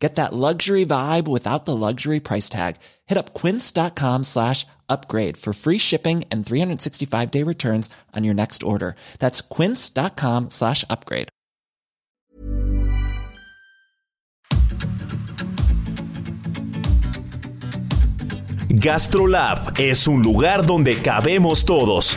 Get that luxury vibe without the luxury price tag. Hit up quince.com slash upgrade for free shipping and 365 day returns on your next order. That's quince.com slash upgrade. GastroLab es un lugar donde cabemos todos.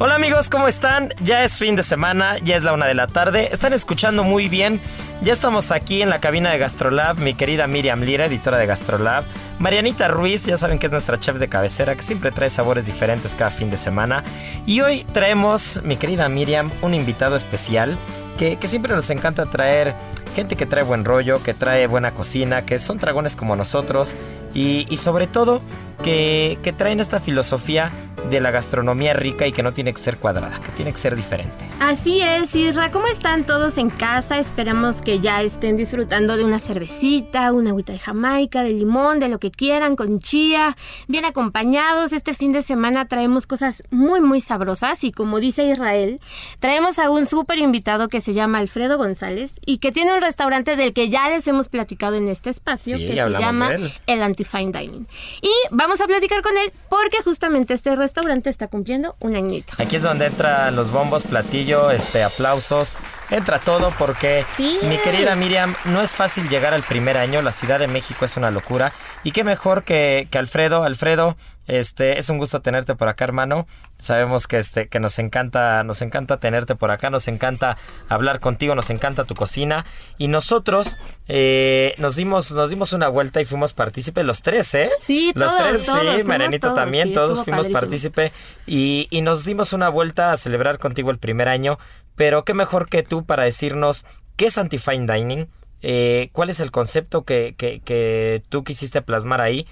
Hola amigos, ¿cómo están? Ya es fin de semana, ya es la una de la tarde. Están escuchando muy bien. Ya estamos aquí en la cabina de Gastrolab, mi querida Miriam Lira, editora de Gastrolab. Marianita Ruiz, ya saben que es nuestra chef de cabecera, que siempre trae sabores diferentes cada fin de semana. Y hoy traemos, mi querida Miriam, un invitado especial que, que siempre nos encanta traer gente que trae buen rollo, que trae buena cocina, que son dragones como nosotros y, y sobre todo que, que, traen esta filosofía de la gastronomía rica y que no tiene que ser cuadrada, que tiene que ser diferente. Así es, Isra. ¿Cómo están todos en casa? Esperamos que ya estén disfrutando de una cervecita, una agüita de Jamaica, de limón, de lo que quieran, con chía, bien acompañados. Este fin de semana traemos cosas muy, muy sabrosas y como dice Israel, traemos a un súper invitado que se llama Alfredo González y que tiene un restaurante del que ya les hemos platicado en este espacio, Sí, que se llama el Anti-Fine Dining. Y vamos a platicar con él porque justamente este restaurante está cumpliendo un añito. Aquí es donde entran los bombos, platillo, este, aplausos. Entra todo porque, Sí. mi querida Miriam, no es fácil llegar al primer año. La Ciudad de México es una locura. Y qué mejor que, que Alfredo. Alfredo, este, es un gusto tenerte por acá, hermano. Sabemos que, este, que nos encanta, nos encanta tenerte por acá. Nos encanta hablar contigo. Nos encanta tu cocina. Y nosotros eh, nos dimos, nos dimos una vuelta y fuimos partícipes los tres, ¿eh? Sí, los todos, tres, todos, sí, todos, también, sí, todos fuimos padrísimo. partícipe y, y nos dimos una vuelta a celebrar contigo el primer año, pero qué mejor que tú para decirnos qué es Anti-Fine Dining, eh, cuál es el concepto que, que, que tú quisiste plasmar ahí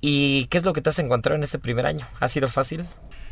y qué es lo que te has encontrado en este primer año. ¿Ha sido fácil?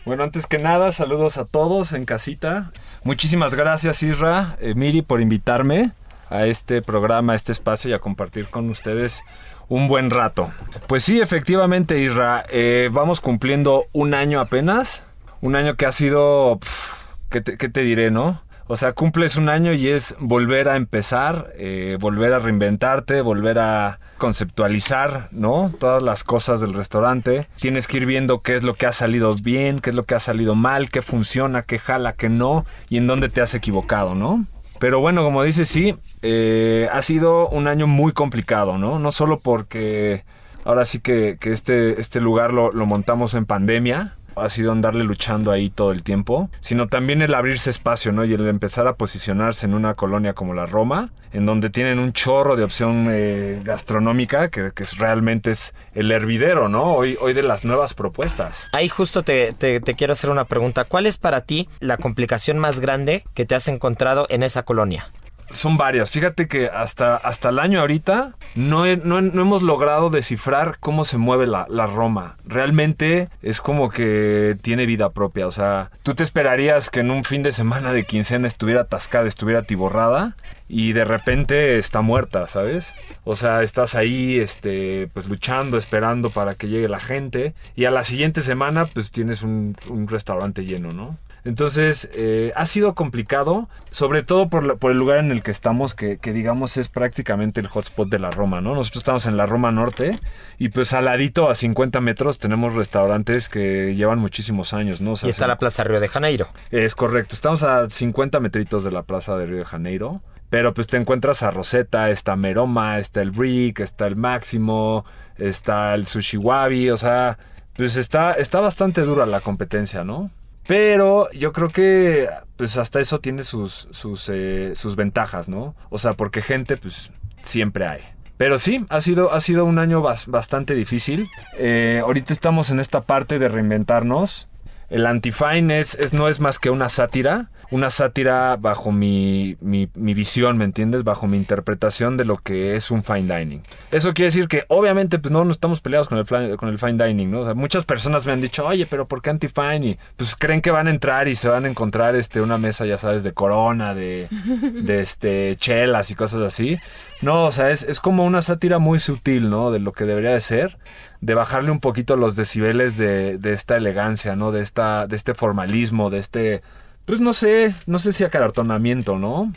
Bueno, antes que nada, saludos a todos en casita. Muchísimas gracias, Isra, eh, Miri, por invitarme a este programa, a este espacio y a compartir con ustedes un buen rato. Pues sí, efectivamente, Isra, eh, vamos cumpliendo un año apenas. Un año que ha sido... pf, ¿qué, te, qué te diré, no? O sea, cumples un año y es volver a empezar, eh, volver a reinventarte, volver a conceptualizar, ¿no? Todas las cosas del restaurante. Tienes que ir viendo qué es lo que ha salido bien, qué es lo que ha salido mal, qué funciona, qué jala, qué no, y en dónde te has equivocado, ¿no? Pero bueno, como dices, sí, eh, ha sido un año muy complicado, ¿no? No solo porque ahora sí que, que este, este lugar lo, lo montamos en pandemia, ha sido andarle luchando ahí todo el tiempo, sino también el abrirse espacio, ¿no? Y el empezar a posicionarse en una colonia como la Roma, en donde tienen un chorro de opción eh, gastronómica, que, que realmente es el hervidero, ¿no? Hoy, hoy de las nuevas propuestas. Ahí justo te, te, te quiero hacer una pregunta. ¿Cuál es para ti la complicación más grande que te has encontrado en esa colonia? Son varias. Fíjate que hasta, hasta el año ahorita no, no, no hemos logrado descifrar cómo se mueve la, la Roma. Realmente es como que tiene vida propia. O sea, tú te esperarías que en un fin de semana de quincena estuviera atascada, estuviera atiborrada y de repente está muerta, ¿sabes? O sea, estás ahí, este, pues luchando, esperando para que llegue la gente y a la siguiente semana pues tienes un, un restaurante lleno, ¿no? Entonces, eh, ha sido complicado, sobre todo por, la- por el lugar en el que estamos, que, que digamos es prácticamente el hotspot de la Roma, ¿no? Nosotros estamos en la Roma Norte y pues al ladito, a 50 metros, tenemos restaurantes que llevan muchísimos años, ¿no? O sea, Y está se- la Plaza Río de Janeiro. es correcto, estamos a 50 metritos de la plaza de Río de Janeiro. Pero pues te encuentras a Rosetta, está Meroma, está el Brick, está el Máximo, está el Sushi Wabi, o sea, pues está, está bastante dura la competencia, ¿no? Pero yo creo que pues hasta eso tiene sus, sus, eh, sus ventajas, ¿no? O sea, porque gente pues siempre hay. Pero sí, ha sido, ha sido un año bas- bastante difícil. Eh, ahorita estamos en esta parte de reinventarnos. El Antifine es, no es más que una sátira, una sátira bajo mi, mi, mi visión, ¿me entiendes? Bajo mi interpretación de lo que es un fine dining. Eso quiere decir que obviamente pues no, estamos peleados con el, con el fine dining, ¿no? Muchas personas me han dicho, oye, pero ¿por qué Antifine? Y pues creen que van a entrar y se van a encontrar este, una mesa, ya sabes, de corona, de, de este, chelas y cosas así. No, o sea, es, es como una sátira muy sutil, ¿no? De lo que debería de ser de bajarle un poquito los decibeles de, de esta elegancia, ¿no? De esta, de este formalismo, de este, pues no sé, no sé si acartonamiento, ¿no?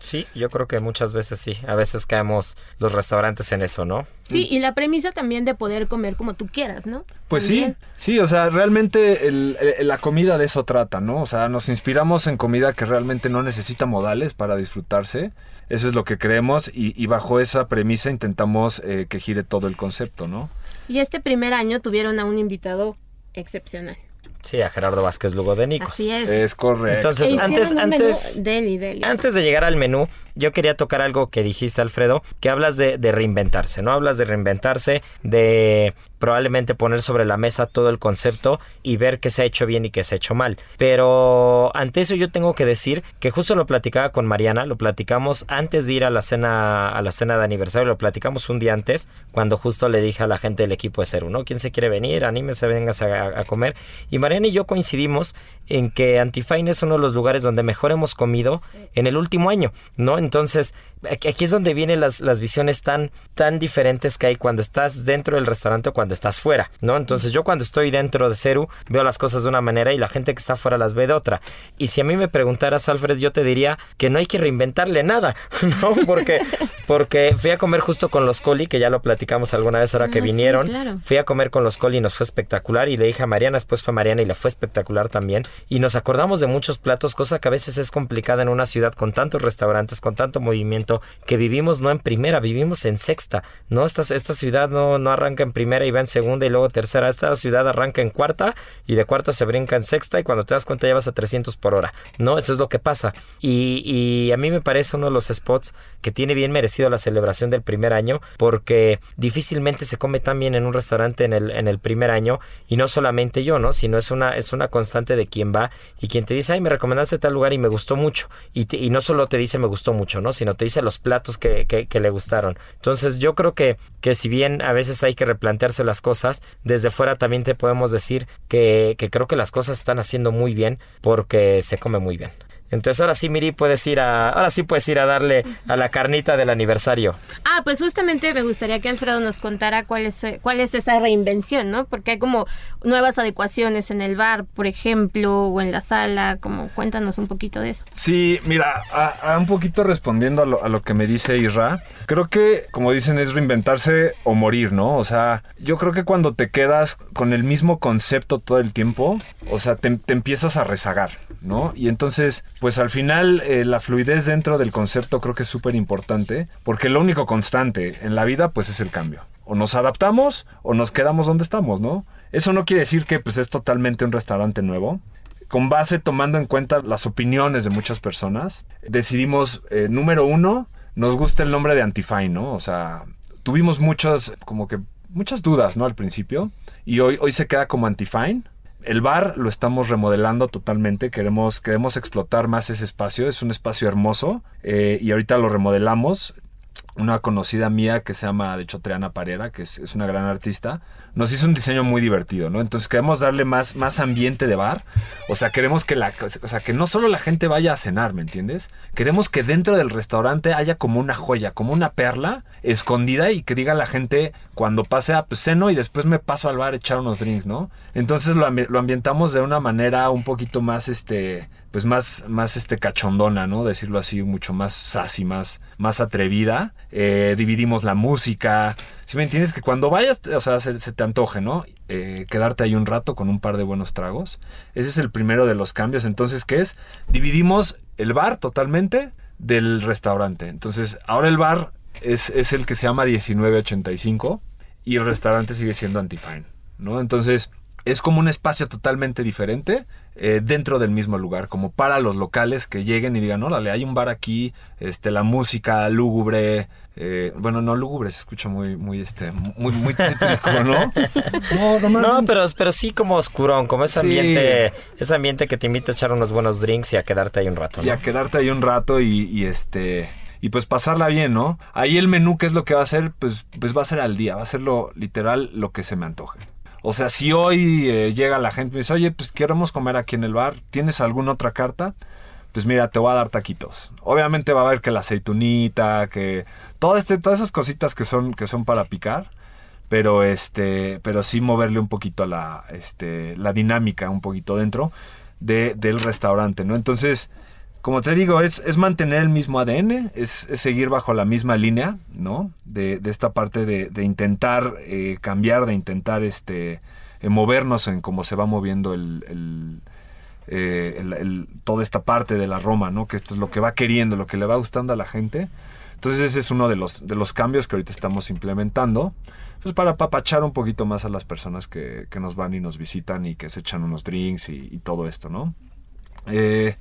Sí, yo creo que muchas veces sí. A veces caemos los restaurantes en eso, ¿no? Sí, y la premisa también de poder comer como tú quieras, ¿no? Pues También. sí, sí, o sea, realmente el- el- la comida de eso trata, ¿no? O sea, nos inspiramos en comida que realmente no necesita modales para disfrutarse. Eso es lo que creemos y, y bajo esa premisa intentamos eh, que gire todo el concepto, ¿no? Y este primer año tuvieron a un invitado excepcional. Sí, a Gerardo Vázquez Lugo de Nicos. Así es. Es correcto. Entonces, E antes, menú antes, deli, deli. Antes de llegar al menú, yo quería tocar algo que dijiste, Alfredo, que hablas de, de reinventarse, ¿no? Hablas de reinventarse, de probablemente poner sobre la mesa todo el concepto y ver qué se ha hecho bien y qué se ha hecho mal. Pero ante eso yo tengo que decir que justo lo platicaba con Mariana, lo platicamos antes de ir a la cena, a la cena de aniversario, lo platicamos un día antes, cuando justo le dije a la gente del equipo de Ceru, ¿no? ¿Quién se quiere venir? Anímese, véngase a, a comer. Y Mariana y yo coincidimos en que Antifine es uno de los lugares donde mejor hemos comido en el último año, ¿no? Entonces, aquí es donde vienen las, las visiones tan, tan diferentes que hay cuando estás dentro del restaurante o cuando estás fuera, ¿no? Entonces, yo cuando estoy dentro de Ceru veo las cosas de una manera y la gente que está fuera las ve de otra. Y si a mí me preguntaras, Alfred, yo te diría que no hay que reinventarle nada, ¿no? Porque, porque fui a comer justo con los Coli, que ya lo platicamos alguna vez ahora Ah, que sí, vinieron. claro. Fui a comer con los Coli y nos fue espectacular. Y le dije a Mariana, después fue Mariana y le fue espectacular también. Y nos acordamos de muchos platos, cosa que a veces es complicada en una ciudad con tantos restaurantes, con tanto movimiento, que vivimos no en primera, vivimos en sexta. No, esta, esta ciudad no, no arranca en primera y va en segunda y luego tercera. Esta ciudad arranca en cuarta y de cuarta se brinca en sexta y cuando te das cuenta ya vas a 300 por hora. No, eso es lo que pasa. Y, a mí me parece uno de los spots que tiene bien merecido la celebración del primer año porque difícilmente se come tan bien en un restaurante en el, en el primer año y no solamente yo, ¿no? Sino es una, es una constante de quien va y quien te dice, ay, me recomendaste tal lugar y me gustó mucho. Y, te- y no solo te dice me gustó mucho, ¿no? Sino te dice los platos que, que- que le gustaron. Entonces yo creo que, que si bien a veces hay que replantearse las cosas, desde fuera también te podemos decir que, que creo que las cosas están haciendo muy bien porque se come muy bien. Entonces ahora sí, Miri, puedes ir a, ahora sí puedes ir a darle a la carnita del aniversario. Ah, pues justamente me gustaría que Alfredo nos contara cuál es, cuál es esa reinvención, ¿no? Porque hay como nuevas adecuaciones en el bar, por ejemplo, o en la sala, como cuéntanos un poquito de eso. Sí, mira, a, a un poquito respondiendo a lo, a lo que me dice Isra, creo que, como dicen, es reinventarse o morir, ¿no? O sea, yo creo que cuando te quedas con el mismo concepto todo el tiempo, o sea, te, te empiezas a rezagar, ¿no? Y entonces, pues al final, eh, la fluidez dentro del concepto creo que es súper importante, porque lo único constante en la vida, pues es el cambio. O nos adaptamos o nos quedamos donde estamos, ¿no? Eso no quiere decir que pues es totalmente un restaurante nuevo con base tomando en cuenta las opiniones de muchas personas, decidimos, eh, número uno, nos gusta el nombre de Antifine, ¿no? O sea, tuvimos muchas, como que, muchas dudas, ¿no? Al principio, y hoy, hoy se queda como Antifine. El bar lo estamos remodelando totalmente, queremos, queremos explotar más ese espacio, es un espacio hermoso, eh, y ahorita lo remodelamos. Una conocida mía que se llama, de hecho, Triana Parera, que es, es una gran artista, nos hizo un diseño muy divertido, ¿no? Entonces queremos darle más, más ambiente de bar. O sea, queremos que la, o sea, que no solo la gente vaya a cenar, ¿me entiendes? Queremos que dentro del restaurante haya como una joya, como una perla escondida y que diga la gente cuando pase a pues, ceno y después me paso al bar a echar unos drinks, ¿no? Entonces lo, lo ambientamos de una manera un poquito más, este, pues más, más este cachondona, ¿no? Decirlo así, mucho más sassy, más, más atrevida. Eh, dividimos la música. Si me entiendes, que cuando vayas, o sea, se, te antoje, ¿no? Eh, quedarte ahí un rato con un par de buenos tragos. Ese es el primero de los cambios. Entonces, ¿qué es? Dividimos el bar totalmente del restaurante. Entonces, ahora el bar es, es el que se llama 1985 y el restaurante sigue siendo Antifine. ¿no? Entonces, es como un espacio totalmente diferente eh, dentro del mismo lugar, como para los locales que lleguen y digan, órale, hay un bar aquí, este, la música lúgubre, eh, bueno, no lúgubre, se escucha muy, muy, este, muy, muy tétrico, ¿no? No, no, no pero, pero sí como oscurón, como ese ambiente, ese ambiente que te invita a echar unos buenos drinks y a quedarte ahí un rato, ¿no? Y a quedarte ahí un rato y, y este y pues pasarla bien, ¿no? Ahí el menú, ¿qué es lo que va a hacer? Pues, pues va a ser al día, va a ser lo literal lo que se me antoje. O sea, si hoy eh, llega la gente y me dice, oye, pues queremos comer aquí en el bar, ¿tienes alguna otra carta? Pues mira, te voy a dar taquitos. Obviamente va a haber que la aceitunita, que este, todas esas cositas que son, que son para picar, pero este, pero sí moverle un poquito la, este, la dinámica un poquito dentro de, del restaurante, ¿no? Entonces, como te digo, es, es mantener el mismo ADN, es, seguir bajo la misma línea, ¿no? De, esta parte de, intentar eh, cambiar, de intentar este, eh, movernos en cómo se va moviendo el, eh, toda esta parte de la Roma, ¿no? Que esto es lo que va queriendo, lo que le va gustando a la gente. Entonces ese es uno de los, de los cambios que ahorita estamos implementando, pues para apapachar un poquito más a las personas que, nos van y nos visitan y que se echan unos drinks y, y todo esto, ¿no? Eh,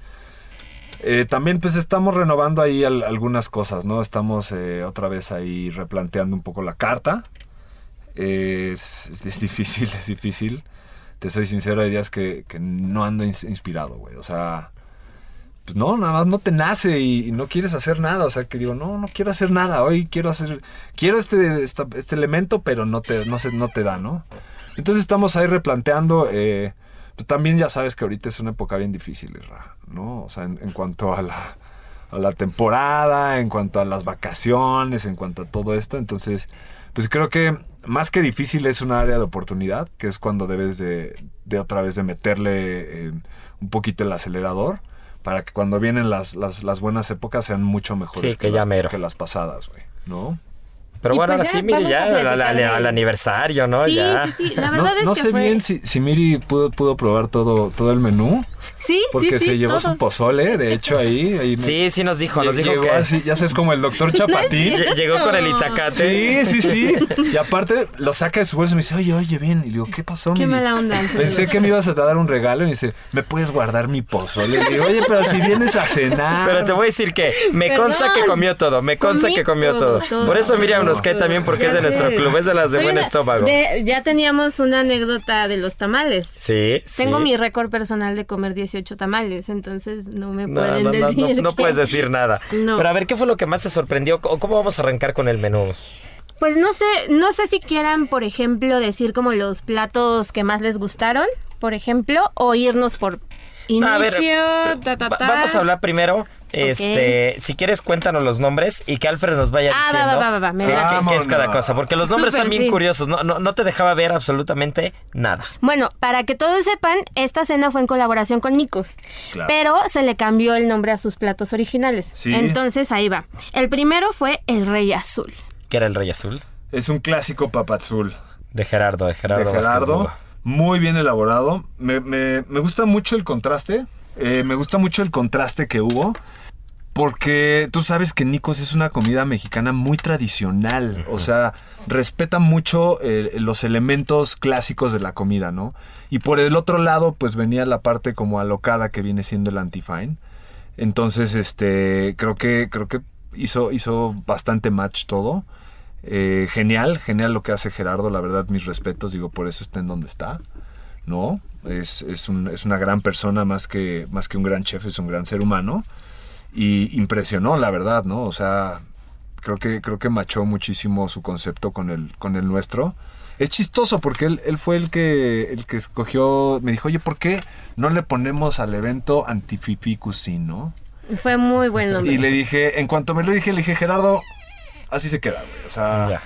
eh, también pues estamos renovando ahí algunas cosas, ¿no? Estamos eh, otra vez ahí replanteando un poco la carta. es, difícil, es difícil. Te soy sincero, hay días que, no ando inspirado, güey. O sea, pues no, nada más no te nace y, no quieres hacer nada. O sea, que digo, no, no quiero hacer nada. Hoy quiero hacer, quiero este, este elemento, pero no te, no, se, no te da, ¿no? Entonces estamos ahí replanteando. Eh, pues también ya sabes que ahorita es una época bien difícil, ¿no? O sea, en, cuanto a la, a la temporada, en cuanto a las vacaciones, en cuanto a todo esto. Entonces, pues creo que más que difícil es un área de oportunidad, que es cuando debes de, de otra vez de meterle eh, un poquito el acelerador para que cuando vienen las, las, las buenas épocas sean mucho mejores que, las, que las pasadas, güey, ¿no? Pero bueno, pues ahora sí, Miri, ya al, aniversario, ¿no? Sí, ya. sí, sí. La verdad no, es que no sé bien si, si Miri pudo, pudo probar todo, todo el menú. Sí, Porque sí, se llevó su pozole, de hecho, ahí. ahí sí, sí nos dijo, nos dijo llegó que... Así, ya sabes, como el doctor Chapatín. Llegó con el itacate. Sí, sí, sí. Y aparte lo saca de su bolsa y me dice, oye, oye, bien. Y le digo, ¿qué pasó, Qué mala onda. Pensé que me ibas a dar un regalo y me dice, ¿me puedes guardar mi pozole? Le digo, oye, pero si vienes a cenar. Pero te voy a decir que me consta que comió todo, me consta que comió todo. Por eso Miriam nos cae también porque es de nuestro club, es de las de buen estómago. ya teníamos una anécdota de los tamales. Sí, Tengo mi récord personal de comer 18 tamales entonces no me pueden decir. No, puedes decir nada. Pero a ver, ¿qué fue lo que más te sorprendió? ¿Cómo vamos a arrancar con el menú? Pues no sé, no sé si quieran, por ejemplo, decir como los platos que más les gustaron, por ejemplo, o irnos por inicio. Vamos a hablar primero este, si quieres cuéntanos los nombres y que Alfred nos vaya ah, diciendo va, va, va, qué, es cada cosa, porque los nombres están bien curiosos, no, no, te dejaba ver absolutamente nada. Bueno, para que todos sepan, esta cena fue en colaboración con Nikos, pero se le cambió el nombre a sus platos originales. Entonces ahí va. El primero fue el Rey Azul. ¿Qué era el Rey Azul? Es un clásico papazul. De Gerardo, de Gerardo. De Gerardo. Muy bien elaborado. Me, me, me gusta mucho el contraste. Eh, me gusta mucho el contraste que hubo porque tú sabes que Nicos es una comida mexicana muy tradicional, o sea, respeta mucho eh, los elementos clásicos de la comida, ¿no? Y por el otro lado, pues venía la parte como alocada que viene siendo el antifine. Entonces, este, creo que, creo que hizo, hizo bastante match todo. Eh, genial, genial lo que hace Gerardo, la verdad, mis respetos, digo, por eso está en donde está, ¿no? Es, es, un, es una gran persona más que, más que un gran chef, es un gran ser humano y impresionó, la verdad, ¿no? O sea, creo que, creo que machó muchísimo su concepto con el, con el nuestro. Es chistoso porque él, él fue el que, el que escogió, me dijo, oye, ¿por qué no le ponemos al evento Antififi no? Fue muy bueno. Y le dije, en cuanto me lo dije, le dije, Gerardo, así se queda, güey. O sea,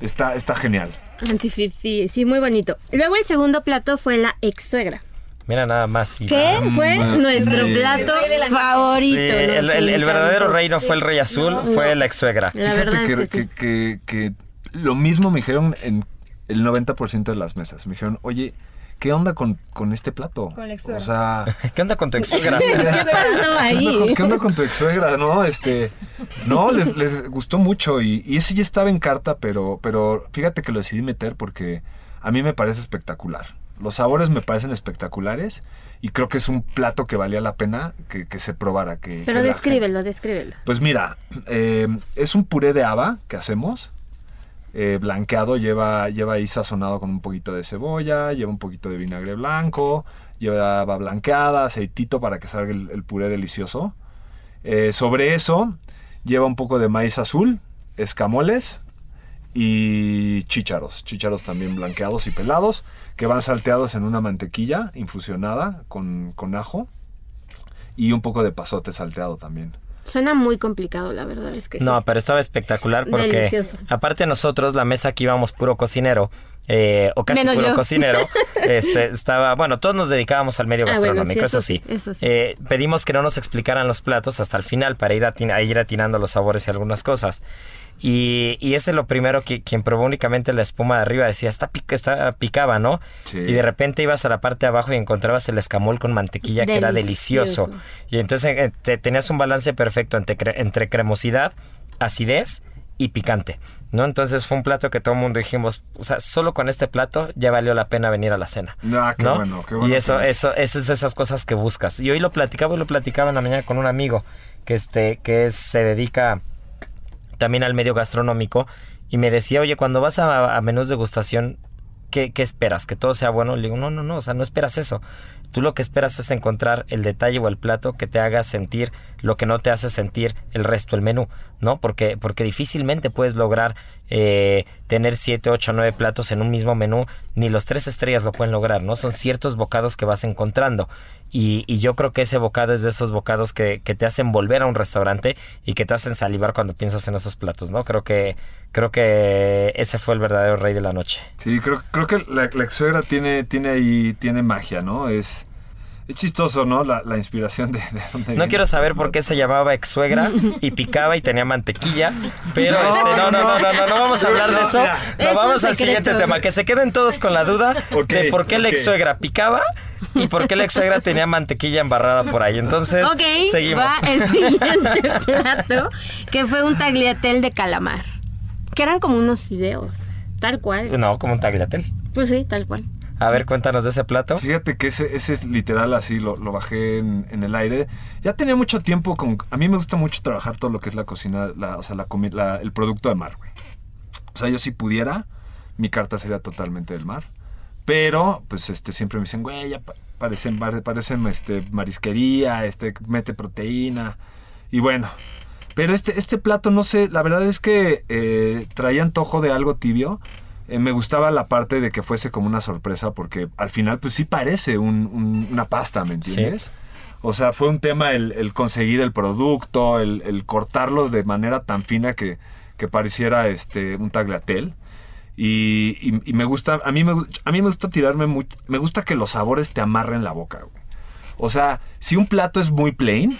está, está genial. Antififi, sí, muy bonito. Luego el segundo plato fue la ex suegra. Mira nada más. ¿Qué fue nuestro plato favorito? el, verdadero reino fue el rey azul, fue la ex suegra. Fíjate que, que, lo mismo me dijeron en el 90% de las mesas. Me dijeron, oye, ¿qué onda con, con este plato? Con la ex -suegra. O sea, ¿qué onda con tu ex suegra? ¿Qué pasó ahí? ¿Qué onda con tu ex suegra? No, este, no, les, les gustó mucho y, y, ese ya estaba en carta, pero, pero fíjate que lo decidí meter porque a mí me parece espectacular. Los sabores me parecen espectaculares y creo que es un plato que valía la pena que, que se probara. Que, Pero que descríbelo, descríbelo. pues mira, eh, es un puré de haba que hacemos. eh, blanqueado, lleva, lleva ahí sazonado con un poquito de cebolla, lleva un poquito de vinagre blanco, lleva haba blanqueada, aceitito para que salga el, el puré delicioso. Eh, sobre eso, lleva un poco de maíz azul, escamoles y chícharos. Chícharos también blanqueados y pelados, que van salteados en una mantequilla infusionada con, con ajo y un poco de pasote salteado también. Suena muy complicado, la verdad es que No, sí. pero estaba espectacular porque Delicioso. aparte nosotros, la mesa aquí íbamos puro cocinero, eh, o casi Menos puro yo. cocinero, este, estaba, bueno, todos nos dedicábamos al medio Ah, bueno, gastronómico, sí, eso, eso sí. sí, eso sí. Eh, pedimos que no nos explicaran los platos hasta el final para ir, atin- a ir atinando los sabores y algunas cosas. Y, y ese es lo primero que quien probó únicamente la espuma de arriba decía, está, pica, está picaba, ¿no? Sí. Y de repente ibas a la parte de abajo y encontrabas el escamol con mantequilla que era delicioso. Y entonces eh, te- tenías un balance perfecto entre, cre- entre cremosidad, acidez y picante, ¿no? Entonces fue un plato que todo el mundo dijimos, o sea, solo con este plato ya valió la pena venir a la cena. Ah, qué ¿no? bueno, qué bueno y eso, eso, eso es esas cosas que buscas. Y hoy lo platicaba y lo platicaba en la mañana con un amigo que este, que es- se dedica también al medio gastronómico y me decía, oye, cuando vas a, a menús de gustación, ¿qué, ¿qué esperas? ¿Que todo sea bueno? Le digo, no, no, no, o sea, no esperas eso. Tú lo que esperas es encontrar el detalle o el plato que te haga sentir lo que no te hace sentir el resto del menú, ¿no? Porque, porque difícilmente puedes lograr eh, tener 7, 8, 9 platos en un mismo menú, ni los tres estrellas lo pueden lograr, ¿no? Son ciertos bocados que vas encontrando. Y, y yo creo que ese bocado es de esos bocados que, que te hacen volver a un restaurante y que te hacen salivar cuando piensas en esos platos, ¿no? Creo que, creo que ese fue el verdadero rey de la noche. Sí, creo, creo que la, la tiene, tiene ahí, tiene magia, ¿no? Es, es chistoso, ¿no? La, la inspiración de, de dónde No viene. quiero saber por qué se llamaba ex suegra y picaba y tenía mantequilla, pero No, este, no, no, no, no, no, no vamos a hablar de eso. No, Es vamos al siguiente tema, que se queden todos con la duda de por qué la ex suegra picaba y por qué la ex suegra tenía mantequilla embarrada por ahí. Entonces, Ok, seguimos. va el siguiente plato, que fue un tagliatelle de calamar. Que eran como unos fideos, tal cual. No, como un tagliatel. Pues sí, tal cual. A ver, cuéntanos de ese plato. Fíjate que ese, ese es literal así, lo, lo bajé en, en el aire. Ya tenía mucho tiempo con... A mí me gusta mucho trabajar todo lo que es la cocina, o sea, la, la- el producto de mar, güey. O sea, yo si pudiera, mi carta sería totalmente del mar. Pero, pues, este, siempre me dicen, güey, ya pa- parecen, pare- parecen, este, marisquería, este, mete proteína. Y bueno, pero este, este plato, no sé, la verdad es que eh, traía antojo de algo tibio. Eh, me gustaba la parte de que fuese como una sorpresa porque al final pues sí parece un- un- una pasta, ¿me entiendes? O sea, fue un tema el, el conseguir el producto, el, el cortarlo de manera tan fina que, que pareciera este, un tagliatelle. Y, y- y me gusta, a mí me, a mí me gusta tirarme mucho, me gusta que los sabores te amarren la boca, güey. O sea, si un plato es muy plain,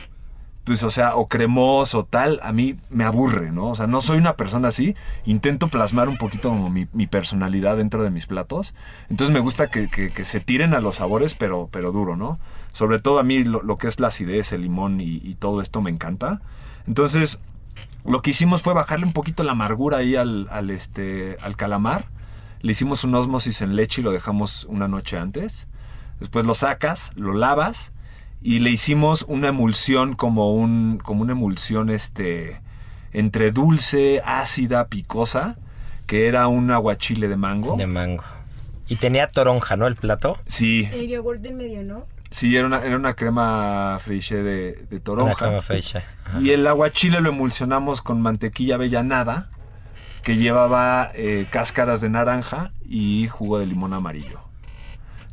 pues, o sea, o cremoso, tal, a mí me aburre, ¿no? O sea, no soy una persona así. Intento plasmar un poquito como mi, personalidad dentro de mis platos. Entonces me gusta que, se tiren a los sabores, pero, pero duro, ¿no? Sobre todo a mí lo, que es la acidez, el limón y, todo esto me encanta. Entonces, lo que hicimos fue bajarle un poquito la amargura ahí al, este, al calamar. Le hicimos un osmosis en leche y lo dejamos una noche antes. Después lo sacas, lo lavas y le hicimos una emulsión como un como una emulsión este entre dulce, ácida, picosa, que era un aguachile de mango. De mango. Y tenía toronja, ¿no? El plato. Sí, El yogur del medio, ¿no? sí, era una, era una crema friche de, de Una toronja. crema fresca. Ajá. Y el aguachile lo emulsionamos con mantequilla avellanada, que llevaba eh, cáscaras de naranja y jugo de limón amarillo.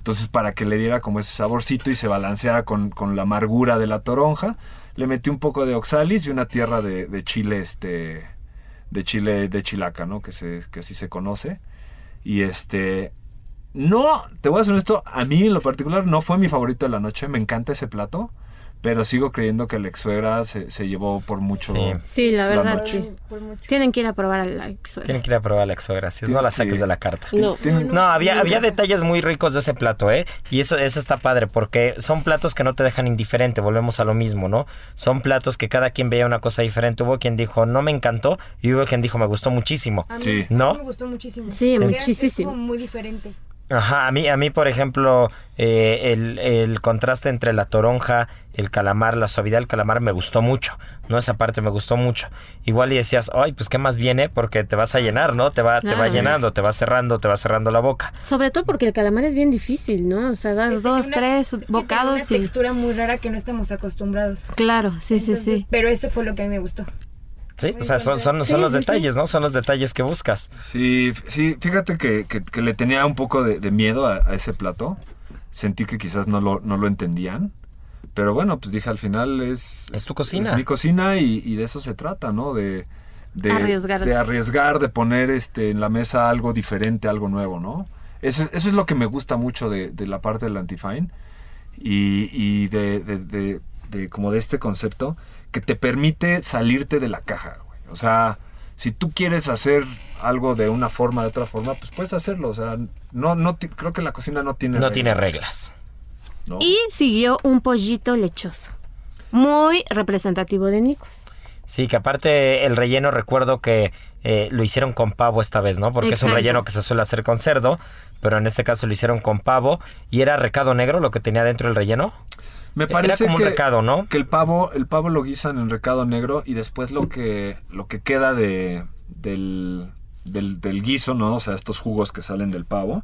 Entonces, para que le diera como ese saborcito y se balanceara con, con la amargura de la toronja, le metí un poco de oxalis y una tierra de, de chile, este, de chile de chilaca, ¿no? Que, se, que así se conoce. Y este, no, te voy a ser honesto, a mí en lo particular no fue mi favorito de la noche, me encanta ese plato, pero sigo creyendo que la ex suegra se, se llevó por mucho. Sí. Sí, la La verdad, sí. Tienen que ir a probar a la ex Tienen que ir a probar a la exogra, si no la saques Sí. de la carta. No. No, había, había detalles muy ricos de ese plato, ¿eh? Y eso, eso está padre, porque son platos que no te dejan indiferente, volvemos a lo mismo, ¿no? Son platos que cada quien veía una cosa diferente. Hubo quien dijo, no me encantó, y hubo quien dijo, me gustó muchísimo. A mí Sí. ¿No? me gustó muchísimo. Sí, Porque es muchísimo. como muy diferente. Ajá, a mí, a mí por ejemplo, eh, el, el contraste entre la toronja, el calamar, la suavidad del calamar me gustó mucho, ¿no? Esa parte me gustó mucho. Igual y decías, ay, pues qué más viene, porque te vas a llenar, ¿no? Te va, te va Claro. llenando, te va cerrando, te va cerrando la boca. Sobre todo porque el calamar es bien difícil, ¿no? O sea, das dos, una- tres es que tiene bocados una y... textura muy rara que no estamos acostumbrados. Claro, sí, sí, sí. Pero eso fue lo que a mí me gustó. Sí, o sea, son, son, son Sí, los sí, detalles, ¿no? Son los detalles que buscas. Sí, sí, fíjate que, que- que le tenía un poco de, de miedo a, a ese plato. Sentí que quizás no lo, no lo entendían. Pero bueno, pues dije, al final es... Es tu cocina. Es mi cocina y, y de eso se trata, ¿no? De, de, Arriesgarse. de arriesgar, de poner este, en la mesa algo diferente, algo nuevo, ¿no? Eso, eso es lo que me gusta mucho de, de la parte del Antifine y, y de, de- de- de como de este concepto que te permite salirte de la caja, güey. O sea, si tú quieres hacer algo de una forma, de otra forma, pues puedes hacerlo. O sea, no, no creo que la cocina no tiene No tiene reglas. ¿no? Y siguió un pollito lechoso. Muy representativo de Nicos. Sí, que aparte el relleno recuerdo que eh, lo hicieron con pavo esta vez, ¿no? Porque es un relleno que se suele hacer con cerdo, pero en este caso lo hicieron con pavo y era recado negro lo que tenía dentro del relleno. Me Era parece como un que, recado, ¿no? que el pavo, el pavo lo guisan en recado negro y después lo que, lo que queda de, del, del, del guiso, ¿no? O sea, estos jugos que salen del pavo,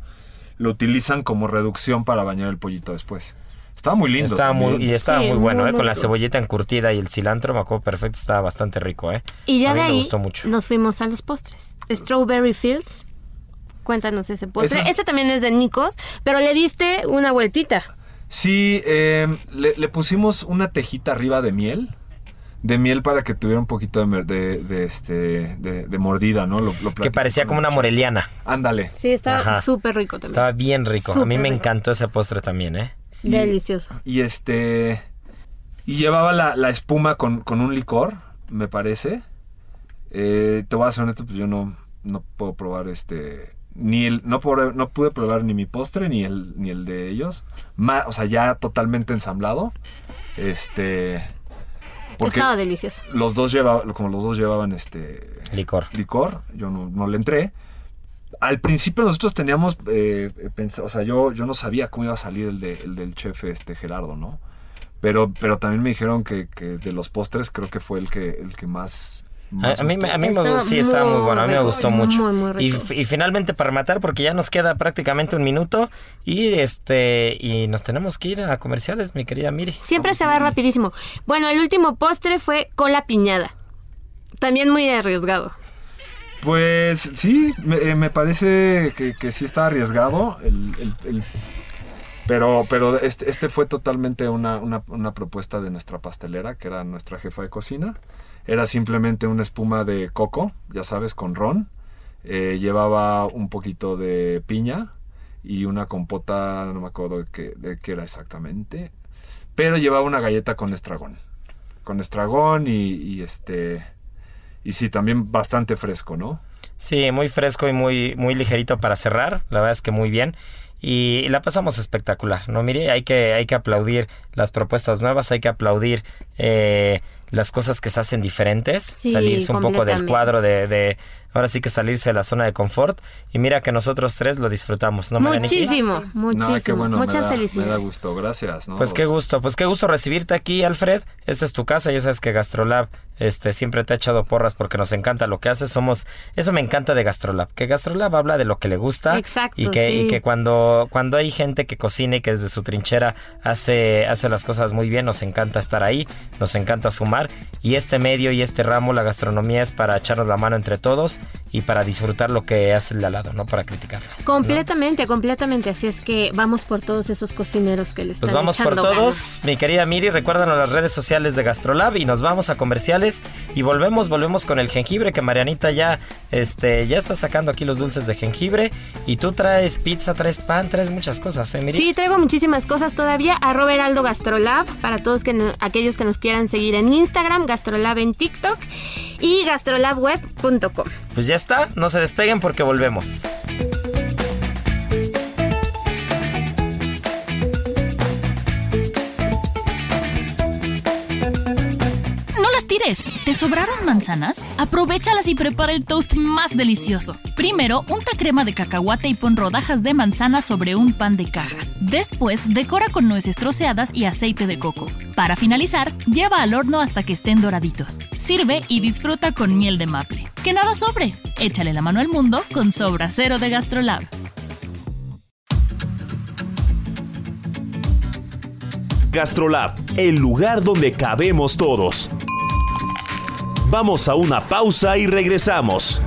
lo utilizan como reducción para bañar el pollito después. Estaba muy lindo. Estaba muy, y estaba Sí, muy bueno, muy ¿eh? Con la cebollita encurtida y el cilantro, me acuerdo perfecto, estaba bastante rico, ¿eh? Y ya A mí de me ahí gustó mucho. nos fuimos a los postres. Strawberry Fields. Cuéntanos ese postre. Ese Ese, es- también es de Nicos, pero le diste una vueltita. Sí, eh, le, le pusimos una tejita arriba de miel. De miel para que tuviera un poquito de, de, de este, de, de mordida, ¿no? Lo, lo Que parecía como una moreliana. Ándale. Sí, estaba súper rico también. Estaba bien rico. a mí me rico. encantó ese postre también, ¿eh? Y- Delicioso. Y este. Y llevaba la, la espuma con, con un licor, me parece. Eh, te voy a ser honesto, pues yo no, no puedo probar este. Ni el, no, no pude probar ni mi postre ni el, ni el de ellos. Ma- o sea, ya totalmente ensamblado. Este. Porque Estaba delicioso. los dos llevaban, como los dos llevaban este Licor. licor, yo no, no le entré. Al principio nosotros teníamos, eh, pens- o sea, yo, yo no sabía cómo iba a salir el, de, el del chef este Gerardo, ¿no? Pero, pero también me dijeron que, que de los postres creo que fue el que, el que más... A, mí, a mí me gustó, sí, estaba muy muy bueno, a mí me gustó muy, mucho. muy y, rico. f- y finalmente para rematar, porque ya nos queda prácticamente un minuto y este y nos tenemos que ir a comerciales, mi querida Miri. Siempre se va rapidísimo. Bueno, el último postre fue cola piñada. También muy arriesgado. Pues sí, me, eh, me parece que, que sí está arriesgado. el- el- el- pero pero este, este fue totalmente una, una- una propuesta de nuestra pastelera, que era nuestra jefa de cocina. Era simplemente una espuma de coco, ya sabes, con ron. Eh, llevaba un poquito de piña y una compota, no me acuerdo de qué, era exactamente. Pero llevaba una galleta con estragón. Con estragón y, y este... Y sí, también bastante fresco, ¿no? Sí, muy fresco y muy muy ligerito para cerrar, la verdad es que muy bien. Y la pasamos espectacular, ¿no? Mire, hay que, hay que aplaudir las propuestas nuevas, hay que aplaudir eh, las cosas que se hacen diferentes, Sí, salirse un poco del cuadro de, de- ahora sí que salirse de la zona de confort. Y mira que nosotros tres lo disfrutamos, ¿no, Marianiki? Muchísimo, muchísimo. No, qué bueno, me Muchas da, me felicidades. da gusto, gracias. ¿no? Pues qué gusto, pues qué gusto recibirte aquí, Alfred. Esta es tu casa, ya sabes que Gastrolab este, siempre te ha echado porras porque nos encanta lo que haces. Somos, eso me encanta de Gastrolab, que Gastrolab habla de lo que le gusta. Exacto, Y que, y que cuando, cuando hay gente que cocina y que desde su trinchera hace, hace las cosas muy bien, nos encanta estar ahí, nos encanta sumar. Y este medio y este ramo, la gastronomía, es para echarnos la mano entre todos y para disfrutar lo que hace el de al lado, no para criticarlo. Completamente, completamente. Así es que vamos por todos esos cocineros que le están Pues vamos por echando todos. ganas. Mi querida Miri, recuérdanos las redes sociales de Gastrolab y nos vamos a comerciales y volvemos, volvemos con el jengibre que Marianita ya, este, ya está sacando aquí los dulces de jengibre y tú traes pizza, traes pan, traes muchas cosas, ¿eh, Miri? Sí, traigo muchísimas cosas todavía. Arroba Heraldo Gastrolab para todos que no- aquellos que nos quieran seguir en Instagram, Gastrolab en TikTok y gastrolabweb.com. Pues ya está, no se despeguen porque volvemos. ¿Te sobraron manzanas? Aprovéchalas y prepara el toast más delicioso. Primero, unta crema de cacahuate y pon rodajas de manzana sobre un pan de caja. Después, decora con nueces troceadas y aceite de coco. Para finalizar, lleva al horno hasta que estén doraditos. Sirve y disfruta con miel de maple. Que nada sobre. Échale la mano al mundo con Sobra Cero de Gastrolab. Gastrolab, el lugar donde cabemos todos. Vamos a una pausa y regresamos.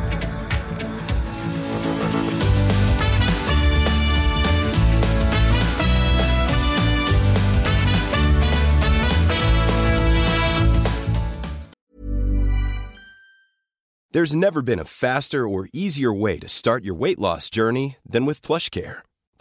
There's never been a faster or easier way to start your weight loss journey than with PlushCare.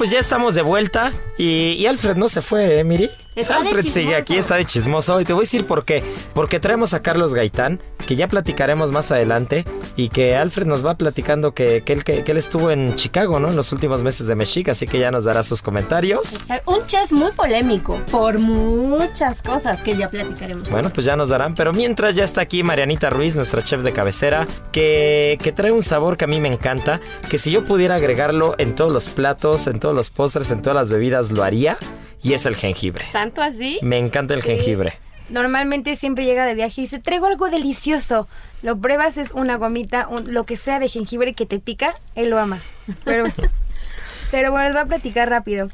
Pues ya estamos de vuelta y, Alfred no se fue, ¿eh, Miri? Está Alfred sigue aquí, está de chismoso. Y te voy a decir por qué. Porque traemos a Carlos Gaitán, que ya platicaremos más adelante. Y que Alfred nos va platicando que, que él, que, que él estuvo en Chicago, ¿no? En los últimos meses de Mexic, así que ya nos dará sus comentarios. Un chef muy polémico por muchas cosas que ya platicaremos. Bueno, pues ya nos darán. Pero mientras ya está aquí Marianita Ruiz, nuestra chef de cabecera, que, que trae un sabor que a mí me encanta. Que si yo pudiera agregarlo en todos los platos, en todos los postres, en todas las bebidas, lo haría. Y es el jengibre. ¿Tanto así? Me encanta el Sí. jengibre. Normalmente siempre llega de viaje y dice, traigo algo delicioso. Lo pruebas, es una gomita, un- lo que sea de jengibre que te pica, él lo ama. Pero, pero bueno, les voy a platicar rápido.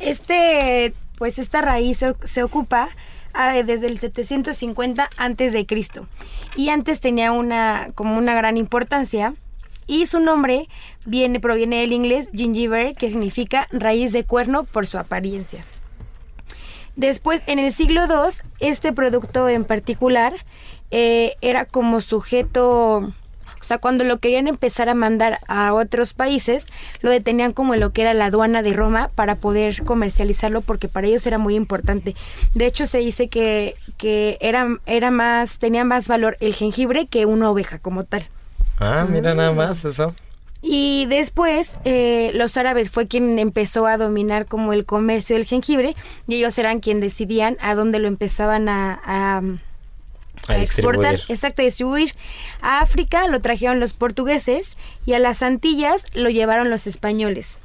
Este, pues esta raíz se, se ocupa ah, desde el 750 antes de Cristo. Y antes tenía una, como una gran importancia. Y su nombre viene, proviene del inglés gingiber, que significa raíz de cuerno por su apariencia. Después, en el siglo II, este producto en particular eh, era como sujeto, o sea, cuando lo querían empezar a mandar a otros países, lo detenían como lo que era la aduana de Roma para poder comercializarlo porque para ellos era muy importante. De hecho, se dice que, que era, era más, tenía más valor el jengibre que una oveja como tal. Ah, mira nada más eso. Y después eh, los árabes fue quien empezó a dominar como el comercio del jengibre y ellos eran quien decidían a dónde lo empezaban a, a, A exportar, exacto, a distribuir. A África lo trajeron los portugueses y a las Antillas lo llevaron los españoles.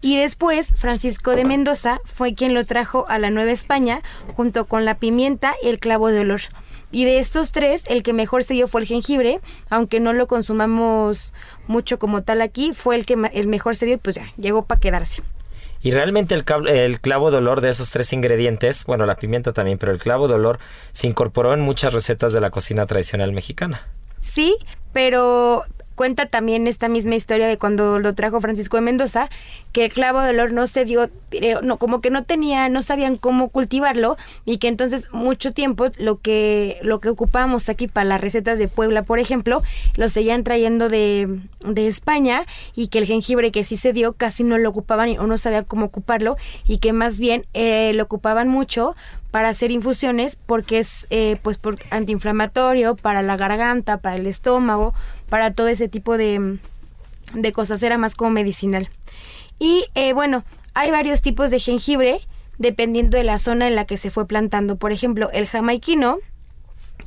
Y después Francisco de Mendoza fue quien lo trajo a la Nueva España junto con la pimienta y el clavo de olor. Y de estos tres, el que mejor se dio fue el jengibre, aunque no lo consumamos mucho como tal aquí, fue el que el mejor se dio y pues ya, llegó para quedarse. Y realmente el, el clavo de olor de esos tres ingredientes, bueno, la pimienta también, pero el clavo de olor se incorporó en muchas recetas de la cocina tradicional mexicana. Sí, pero cuenta también esta misma historia de cuando lo trajo Francisco de Mendoza, que el clavo de olor no se dio, eh, no, como que no tenía, no sabían cómo cultivarlo y que entonces mucho tiempo lo que lo que ocupábamos aquí para las recetas de Puebla, por ejemplo, lo seguían trayendo de, de España y que el jengibre que sí se dio casi no lo ocupaban o no sabían cómo ocuparlo y que más bien eh, lo ocupaban mucho para hacer infusiones porque es eh, pues por antiinflamatorio para la garganta, para el estómago, para todo ese tipo de, de cosas, era más como medicinal. Y eh, bueno, hay varios tipos de jengibre dependiendo de la zona en la que se fue plantando. Por ejemplo, el jamaiquino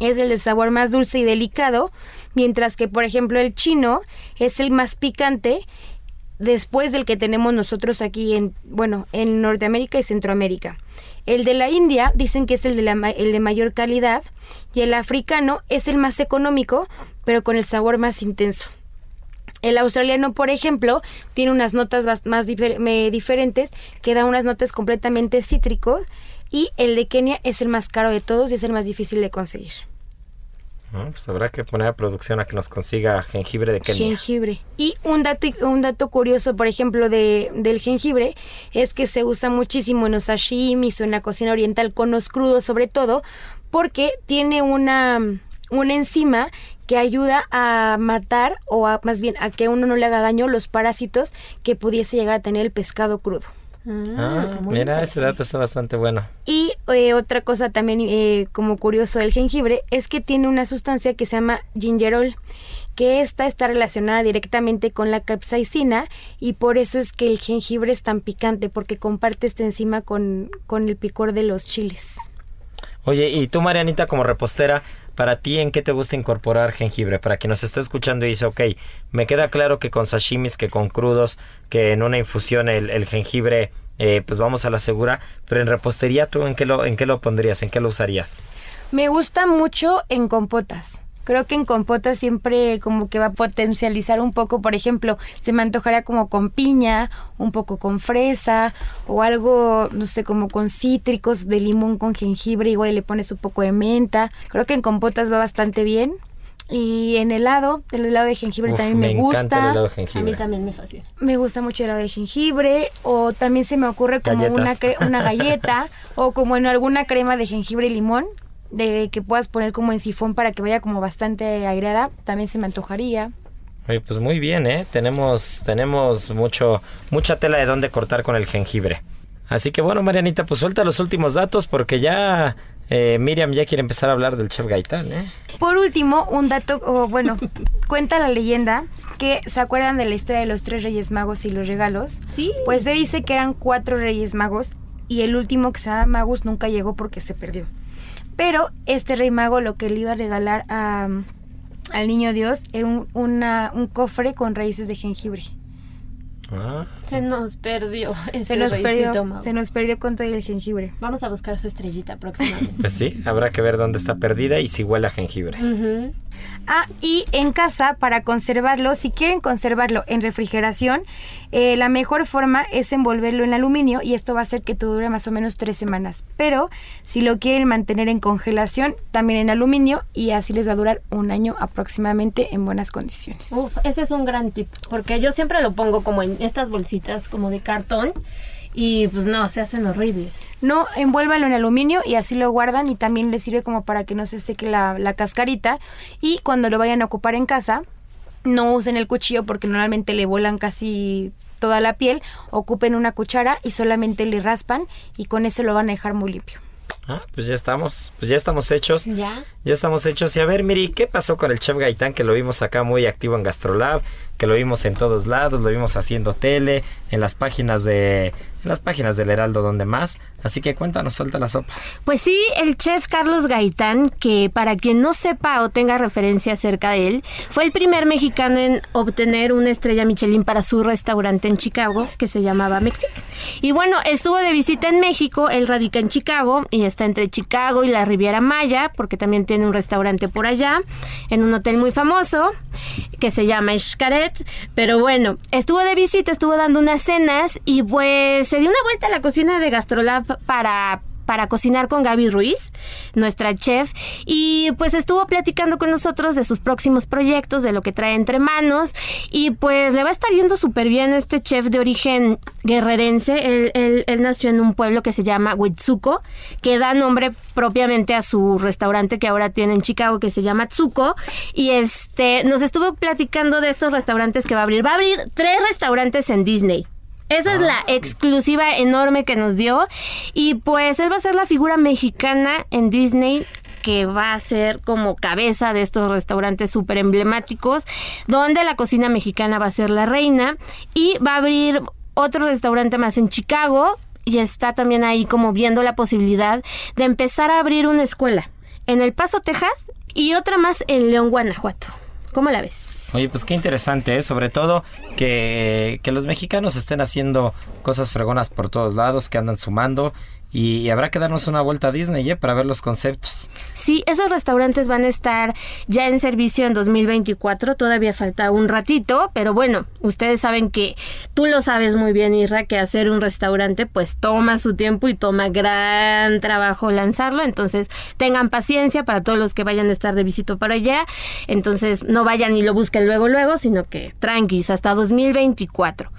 es el de sabor más dulce y delicado, mientras que por ejemplo el chino es el más picante después del que tenemos nosotros aquí en, bueno, en Norteamérica y Centroamérica. El de la India dicen que es el de, la, el de mayor calidad y el africano es el más económico, pero con el sabor más intenso. El australiano, por ejemplo, tiene unas notas más diferentes, que da unas notas completamente cítricos, y el de Kenia es el más caro de todos y es el más difícil de conseguir. Pues habrá que poner a producción a que nos consiga jengibre de Kenia. Jengibre. Y un dato, un dato curioso, por ejemplo, de, del jengibre, es que se usa muchísimo en los sashimis o en la cocina oriental, con los crudos sobre todo, porque tiene una, una enzima que ayuda a matar o a, más bien a que uno no le haga daño los parásitos que pudiese llegar a tener el pescado crudo. Ah, mira, ese dato está bastante bueno. Y eh, otra cosa también eh, como curioso del jengibre es que tiene una sustancia que se llama gingerol, que esta está relacionada directamente con la capsaicina y por eso es que el jengibre es tan picante, porque comparte esta enzima con, con el picor de los chiles. Oye, y tú, Marianita, como repostera, ¿para ti en qué te gusta incorporar jengibre? Para quien nos está escuchando y dice, ok, me queda claro que con sashimis, que con crudos, que en una infusión el, jengibre, eh, pues vamos a la segura, pero en repostería, ¿tú en qué, lo, en qué lo pondrías? ¿En qué lo usarías? Me gusta mucho en compotas. Creo que en compotas siempre como que va a potencializar un poco, por ejemplo, se me antojaría como con piña, un poco con fresa o algo, no sé, como con cítricos de limón con jengibre, igual le pones un poco de menta. Creo que en compotas va bastante bien. Y en helado, el helado de jengibre Uf, también me, gusta. encanta el helado de A mí jengibre. también me fascina. Me gusta mucho el helado de jengibre o también se me ocurre como Galletas. una, cre- una galleta o como en alguna crema de jengibre y limón de que puedas poner como en sifón para que vaya como bastante aireada, también se me antojaría. Oye, pues muy bien, ¿eh? Tenemos, tenemos mucho, mucha tela de dónde cortar con el jengibre. Así que bueno, Marianita, pues suelta los últimos datos porque ya eh, Miriam ya quiere empezar a hablar del chef Gaitán, ¿eh? Por último, un dato, o bueno, cuenta la leyenda que se acuerdan de la historia de los tres reyes magos y los regalos. Sí. Pues se dice que eran cuatro reyes magos y el último que se llama Magus nunca llegó porque se perdió. Pero este rey mago lo que le iba a regalar a, al niño Dios era un, una- un cofre con raíces de jengibre. Ah, Se nos perdió. ese Se nos perdió, mago. se nos perdió con todo el jengibre. Vamos a buscar su estrellita próximamente. pues sí, habrá que ver dónde está perdida y si huele a jengibre. Ah, y en casa, para conservarlo, si quieren conservarlo en refrigeración, eh, la mejor forma es envolverlo en aluminio y esto va a hacer que te dure más o menos tres semanas. Pero si lo quieren mantener en congelación, también en aluminio y así les va a durar un año aproximadamente en buenas condiciones. Uf, ese es un gran tip, porque yo siempre lo pongo como en estas bolsitas como de cartón y pues no, se hacen horribles. No, envuélvanlo en aluminio y así lo guardan y también les sirve como para que no se seque la, la cascarita y cuando lo vayan a ocupar en casa, no usen el cuchillo porque normalmente le vuelan casi toda la piel, ocupen una cuchara y solamente le raspan y con eso lo van a dejar muy limpio. Ah, pues ya estamos, pues ya estamos hechos. Ya. Ya estamos hechos. Y a ver, Miri, ¿qué pasó con el chef Gaitán? Que lo vimos acá muy activo en Gastrolab, que lo vimos en todos lados, lo vimos haciendo tele, en las páginas de, en las páginas del Heraldo, donde más. Así que cuéntanos, suelta la sopa. Pues sí, el chef Carlos Gaitán, que para quien no sepa o tenga referencia acerca de él, fue el primer mexicano en obtener una estrella Michelin para su restaurante en Chicago, que se llamaba Mexic. Y bueno, estuvo de visita en México, él radica en Chicago y está entre Chicago y la Riviera Maya, porque también tiene un restaurante por allá, en un hotel muy famoso, que se llama Xcaret. Pero bueno, estuvo de visita, estuvo dando unas cenas y pues pues se dio una vuelta a la cocina de Gastrolab para para cocinar con Gaby Ruiz, nuestra chef, y pues estuvo platicando con nosotros de sus próximos proyectos, de lo que trae entre manos, y pues le va a estar yendo súper bien este chef de origen guerrerense. Él, él, nació en un pueblo que se llama Huitzuco, que da nombre propiamente a su restaurante que ahora tiene en Chicago, que se llama Tzuco, y este nos estuvo platicando de estos restaurantes que va a abrir. Va a abrir tres restaurantes en Disney. Esa es la ah. exclusiva enorme que nos dio. Y pues él va a ser la figura mexicana en Disney que va a ser como cabeza de estos restaurantes súper emblemáticos, donde la cocina mexicana va a ser la reina y va a abrir otro restaurante más en Chicago y está también ahí como viendo la posibilidad de empezar a abrir una escuela en El Paso, Texas y otra más en León, Guanajuato. ¿Cómo la ves? Oye, pues qué interesante, ¿eh? sobre todo que, que los mexicanos estén haciendo cosas fregonas por todos lados, que andan sumando y, habrá que darnos una vuelta a Disney ¿eh? para ver los conceptos. Sí, esos restaurantes van a estar ya en servicio en 2024. Todavía falta un ratito, pero bueno, ustedes saben que tú lo sabes muy bien, Irra, que hacer un restaurante pues toma su tiempo y toma gran trabajo lanzarlo. Entonces tengan paciencia para todos los que vayan a estar de visita para allá. Entonces no vayan y lo busquen luego, luego, sino que tranquis hasta 2024.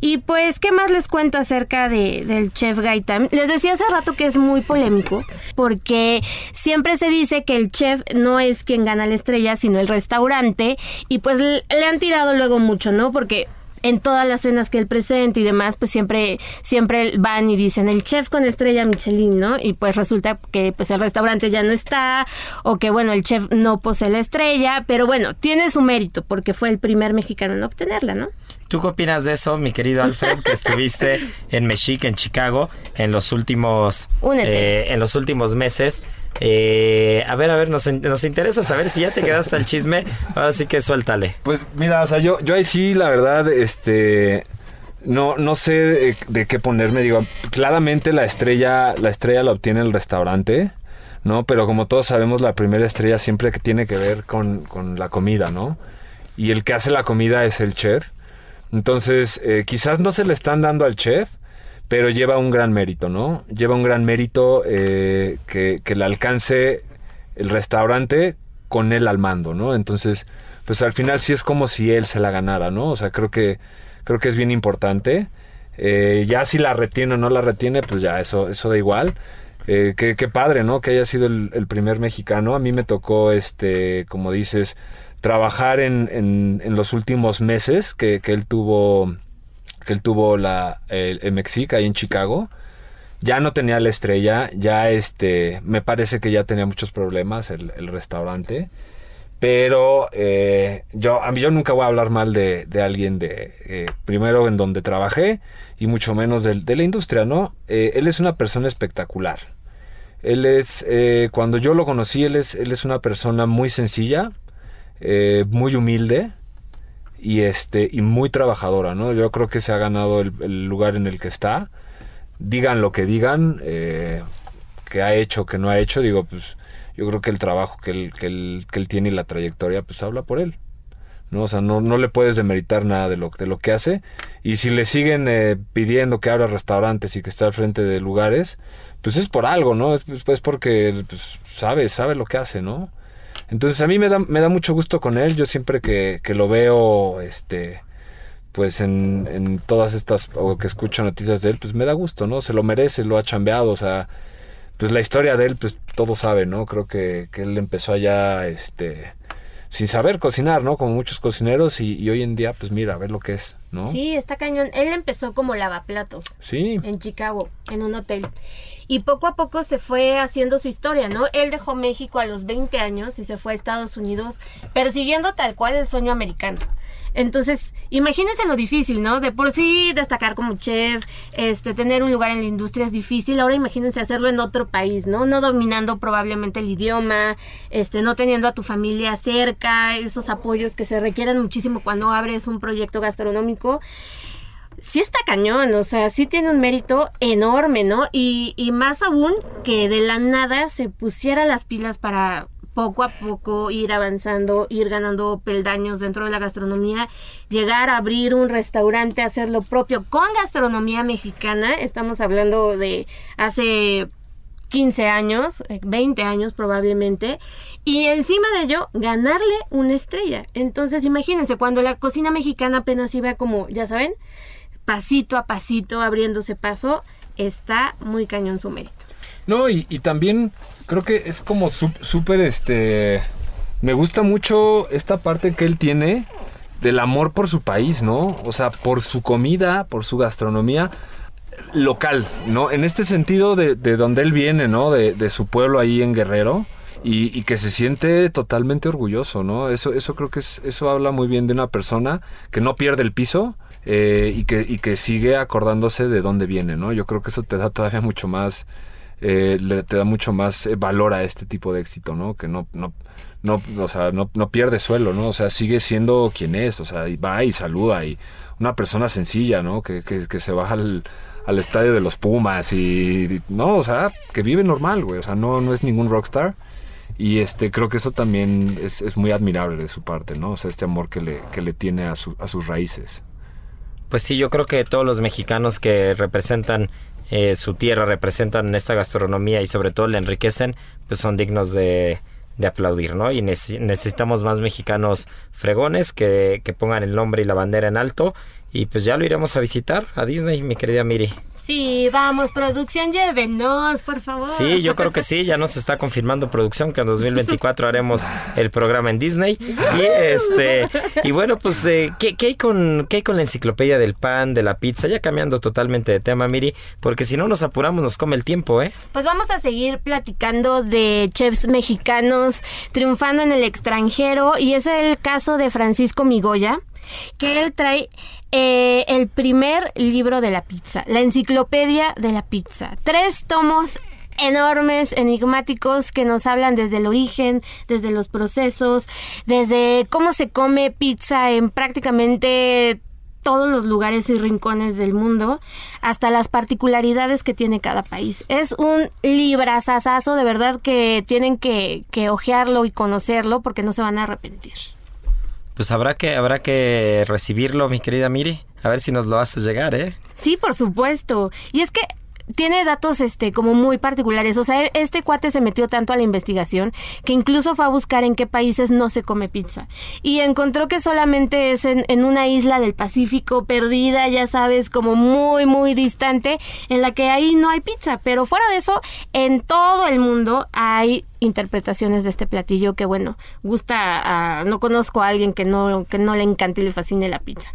Y pues, ¿qué más les cuento acerca de, del chef Gaitán? Les decía hace rato que es muy polémico porque siempre se dice que el chef no es quien gana la estrella, sino el restaurante y pues le han tirado luego mucho, ¿no? Porque en todas las cenas que él presenta y demás, pues siempre, siempre van y dicen el chef con estrella Michelin, ¿no? Y pues resulta que pues el restaurante ya no está, o que bueno, el chef no posee la estrella, pero bueno, tiene su mérito porque fue el primer mexicano en obtenerla, ¿no? ¿Tú qué opinas de eso, mi querido Alfred, que estuviste en Mexique, en Chicago, en los últimos, eh, en los últimos meses? Eh, a ver, a ver, nos, interesa saber si ya te quedaste al chisme. Ahora sí que suéltale. Pues mira, o sea, yo, yo ahí sí, la verdad, este. No, no sé de, qué ponerme. Digo, claramente la estrella, la estrella la obtiene el restaurante, ¿no? Pero como todos sabemos, la primera estrella siempre que tiene que ver con, con la comida, ¿no? Y el que hace la comida es el chef. Entonces, eh, quizás no se le están dando al chef, pero lleva un gran mérito, ¿no? Lleva un gran mérito eh, que, le alcance el restaurante con él al mando, ¿no? Entonces, pues al final sí es como si él se la ganara, ¿no? O sea, creo que, creo que es bien importante. Eh, ya si la retiene o no la retiene, pues ya eso, eso da igual. qué, qué, padre, ¿no? Que haya sido el, primer mexicano. A mí me tocó, este, como dices, trabajar en, en, los últimos meses que, él tuvo que él tuvo la el, el ahí en Chicago ya no tenía la estrella ya este me parece que ya tenía muchos problemas el, restaurante pero eh, yo a mí yo nunca voy a hablar mal de, alguien de eh, primero en donde trabajé y mucho menos de, de la industria no eh, él es una persona espectacular. Él es cuando yo lo conocí él es él es una persona muy sencilla muy humilde y, este, y muy trabajadora, ¿no? Yo creo que se ha ganado el, lugar en el que está. Digan lo que digan, eh, que ha hecho, que no ha hecho, digo, pues yo creo que el trabajo que él, que él, que él tiene y la trayectoria, pues habla por él. ¿no? O sea, no, no le puedes demeritar nada de lo, de lo que hace. Y si le siguen eh, pidiendo que abra restaurantes y que esté al frente de lugares, pues es por algo, ¿no? Es, pues, porque pues, sabe, sabe lo que hace, ¿no? Entonces a mí me da, me da mucho gusto con él. Yo siempre que, que lo veo, este, pues en, en, todas estas, o que escucho noticias de él, pues me da gusto, ¿no? Se lo merece, lo ha chambeado, o sea, pues la historia de él, pues todo sabe, ¿no? Creo que, que él empezó allá, este, sin saber cocinar, ¿no? Como muchos cocineros y, y, hoy en día, pues mira, a ver lo que es, ¿no? Sí, está cañón. Él empezó como lavaplatos. Sí. En Chicago, en un hotel y poco a poco se fue haciendo su historia, ¿no? Él dejó México a los 20 años y se fue a Estados Unidos persiguiendo tal cual el sueño americano. Entonces, imagínense lo difícil, ¿no? De por sí destacar como chef, este, tener un lugar en la industria es difícil. Ahora imagínense hacerlo en otro país, ¿no? No dominando probablemente el idioma, este, no teniendo a tu familia cerca, esos apoyos que se requieren muchísimo cuando abres un proyecto gastronómico sí está cañón, o sea, sí tiene un mérito enorme, ¿no? Y, y más aún que de la nada se pusiera las pilas para poco a poco ir avanzando, ir ganando peldaños dentro de la gastronomía, llegar a abrir un restaurante, hacer lo propio con gastronomía mexicana. Estamos hablando de hace 15 años, 20 eh, años probablemente, y encima de ello ganarle una estrella. Entonces imagínense, cuando la cocina mexicana apenas iba como, ya saben, pasito a pasito, abriéndose paso, está muy cañón su mérito. No, y, también creo que es como súper, este... Me gusta mucho esta parte que él tiene del amor por su país, ¿no? O sea, por su comida, por su gastronomía local, ¿no? En este sentido de, de donde él viene, ¿no? De, su pueblo ahí en Guerrero. Y, que se siente totalmente orgulloso, ¿no? Eso, eso creo que es, eso habla muy bien de una persona que no pierde el piso eh, y, que, y que sigue acordándose de dónde viene, ¿no? Yo creo que eso te da todavía mucho más, eh, te da mucho más eh, valor a este tipo de éxito, ¿no? Que no, no, no, o sea, no, no pierde suelo, ¿no? O sea, sigue siendo quien es, o sea, y va y saluda y una persona sencilla, ¿no? Que, que, que se baja al al estadio de los Pumas y, no, o sea, que vive normal, güey, o sea, no, no es ningún rockstar. Y este, creo que eso también es, muy admirable de su parte, ¿no? O sea, este amor que le, que le tiene a, a sus raíces. Pues sí, yo creo que todos los mexicanos que representan eh, su tierra, representan esta gastronomía y sobre todo le enriquecen, pues son dignos de, de aplaudir, ¿no? Y necesitamos más mexicanos fregones que, que pongan el nombre y la bandera en alto y pues ya lo iremos a visitar a Disney, mi querida Miri. Sí, vamos, producción, llévenos, por favor. Sí, yo creo que sí, ya nos está confirmando producción que en 2024 haremos el programa en Disney. Y este, y bueno, pues, eh, ¿qué, hay con, ¿qué hay con la enciclopedia del pan, de la pizza? Ya cambiando totalmente de tema, Miri, porque si no nos apuramos nos come el tiempo, ¿eh? Pues vamos a seguir platicando de chefs mexicanos triunfando en el extranjero y es el caso de Francisco Migoya que él trae eh, el primer libro de la pizza, la enciclopedia de la pizza. Tres tomos enormes, enigmáticos, que nos hablan desde el origen, desde los procesos, desde cómo se come pizza en prácticamente todos los lugares y rincones del mundo, hasta las particularidades que tiene cada país. Es un librazazazo, de verdad que tienen que, que ojearlo y conocerlo porque no se van a arrepentir pues habrá que, habrá que recibirlo, mi querida Miri. A ver si nos lo haces llegar, ¿eh? Sí, por supuesto. Y es que tiene datos este como muy particulares. O sea, este cuate se metió tanto a la investigación que incluso fue a buscar en qué países no se come pizza. Y encontró que solamente es en, en una isla del Pacífico perdida, ya sabes, como muy, muy distante, en la que ahí no hay pizza. Pero fuera de eso, en todo el mundo hay interpretaciones de este platillo que bueno, gusta a, no conozco a alguien que no que no le encante y le fascine la pizza.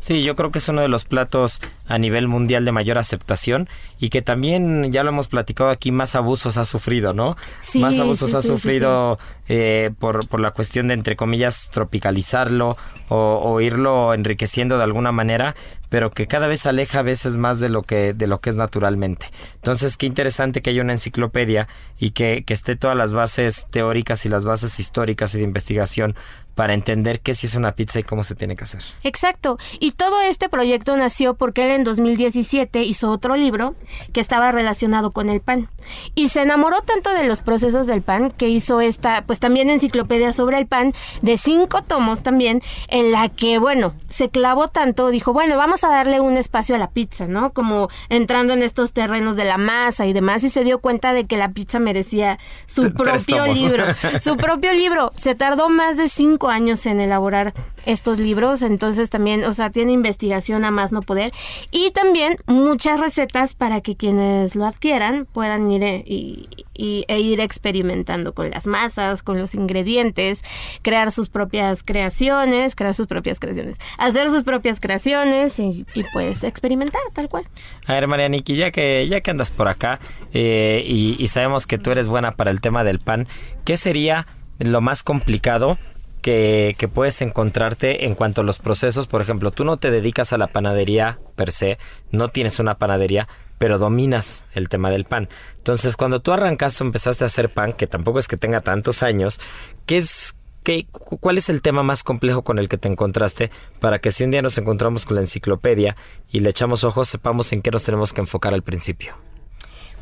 Sí, yo creo que es uno de los platos a nivel mundial de mayor aceptación y que también, ya lo hemos platicado aquí, más abusos ha sufrido, ¿no? Sí, más abusos ha sufrido eh, por, por la cuestión de, entre comillas, tropicalizarlo o, o, irlo enriqueciendo de alguna manera, pero que cada vez aleja a veces más de lo que, de lo que es naturalmente. Entonces, qué interesante que haya una enciclopedia y que, que esté todas las bases teóricas y las bases históricas y de investigación para entender qué sí es una pizza y cómo se tiene que hacer. Exacto. Y todo este proyecto nació porque él en 2017 hizo otro libro que estaba relacionado con el pan. Y se enamoró tanto de los procesos del pan que hizo esta, pues también enciclopedia sobre el pan, de cinco tomos también, en la que, bueno, se clavó tanto, dijo, bueno, vamos a darle un espacio a la pizza, ¿no? Como entrando en estos terrenos de la masa y demás, y se dio cuenta de que la pizza merecía su propio libro. Su propio libro. Se tardó más de cinco años en elaborar estos libros, entonces también, o sea, tiene investigación a más no poder y también muchas recetas para que quienes lo adquieran puedan ir e, e ir experimentando con las masas, con los ingredientes, crear sus propias creaciones, crear sus propias creaciones, hacer sus propias creaciones y, pues experimentar tal cual. A ver, Marianiki, ya que, ya que andas por acá eh, y, y sabemos que tú eres buena para el tema del pan, ¿qué sería lo más complicado que, puedes encontrarte en cuanto a los procesos. Por ejemplo, tú no te dedicas a la panadería per se, no tienes una panadería, pero dominas el tema del pan. Entonces, cuando tú arrancaste o empezaste a hacer pan, que tampoco es que tenga tantos años, ¿qué es, qué, ¿cuál es el tema más complejo con el que te encontraste para que si un día nos encontramos con la enciclopedia y le echamos ojos, sepamos en qué nos tenemos que enfocar al principio?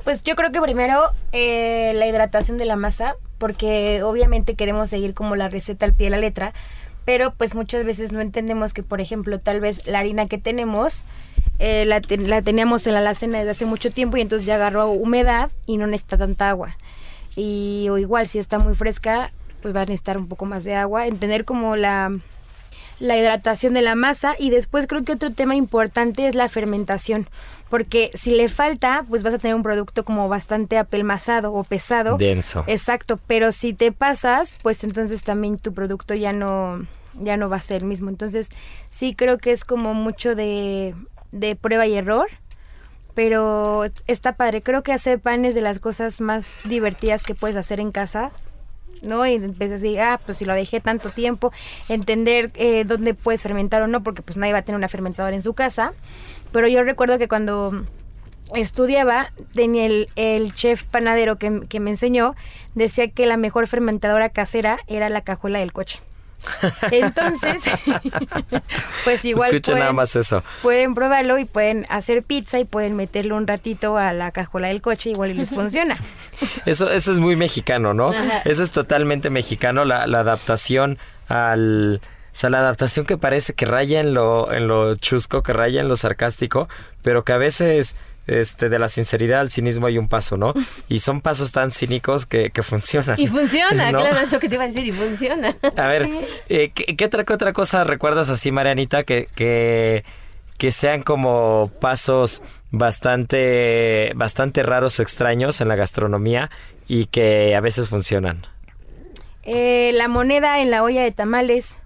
Pues yo creo que primero eh, la hidratación de la masa, porque obviamente queremos seguir como la receta al pie de la letra, pero pues muchas veces no entendemos que, por ejemplo, tal vez la harina que tenemos eh, la, la teníamos en la alacena desde hace mucho tiempo y entonces ya agarró humedad y no necesita tanta agua. Y o igual si está muy fresca, pues va a necesitar un poco más de agua, entender como la la hidratación de la masa y después creo que otro tema importante es la fermentación, porque si le falta, pues vas a tener un producto como bastante apelmazado o pesado. Denso. Exacto, pero si te pasas, pues entonces también tu producto ya no ya no va a ser el mismo. Entonces, sí creo que es como mucho de de prueba y error. Pero está padre, creo que hacer pan es de las cosas más divertidas que puedes hacer en casa ¿no? Y empiezas a decir, ah, pues si lo dejé tanto tiempo, entender eh, dónde puedes fermentar o no, porque pues nadie va a tener una fermentadora en su casa. Pero yo recuerdo que cuando estudiaba, tenía el, el chef panadero que, que me enseñó, decía que la mejor fermentadora casera era la cajuela del coche. Entonces, pues igual Escuchen nada pueden- más eso. pueden probarlo y pueden hacer pizza y pueden meterlo un ratito a la cajuela del coche, igual y les funciona. Eso, eso es muy mexicano, ¿no? Ajá. Eso es totalmente mexicano, la, la adaptación al... O sea, la adaptación que parece que raya en lo, en lo chusco, que raya en lo sarcástico, pero que a veces este, de la sinceridad al cinismo hay un paso, ¿no? Y son pasos tan cínicos que, que funcionan. Y funciona, ¿no? claro, es lo que te iba a decir, y funciona. A ver, eh, ¿qué, qué otra, qué otra cosa recuerdas así, Marianita, que, que, que sean como pasos bastante, bastante raros o extraños en la gastronomía y que a veces funcionan? Eh, la moneda en la olla de tamales.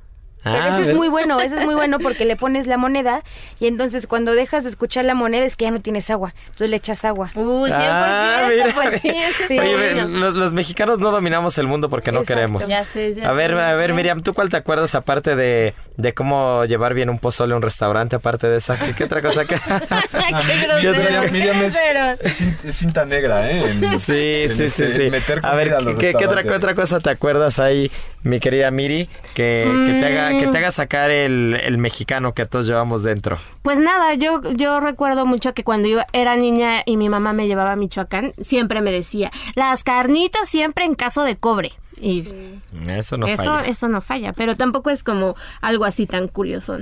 Pero Ah, eso es muy bueno, eso es muy bueno porque le pones la moneda y entonces cuando dejas de escuchar la moneda es que ya no tienes agua, entonces le echas agua. Uh, 100%, Ah, mira. pues sí, eso Sí. Oye, los, los mexicanos no dominamos el mundo porque no Exacto. queremos. Ya sé, ya A ver, sé, a ver, ya sé. Miriam, ¿tú cuál te acuerdas aparte de, de cómo llevar bien un pozole a un restaurante, aparte de esa? ¿Qué, qué otra cosa? que- Qué Miriam, Miriam qué es, cinta negra, ¿eh? En- Sí, en sí, sí, este- sí. Meter A ver, a ¿qué, qué otra, qué otra cosa te acuerdas ahí, mi querida Miri, que, que te, haga, que te haga sacar el, el mexicano que todos llevamos dentro? Pues nada, yo, yo recuerdo mucho que cuando yo era niña y mi mamá me llevaba a Michoacán, siempre me decía, las carnitas siempre en caso de cobre. Y Eso no eso, falla. eso no falla, pero tampoco es como algo así tan curioso.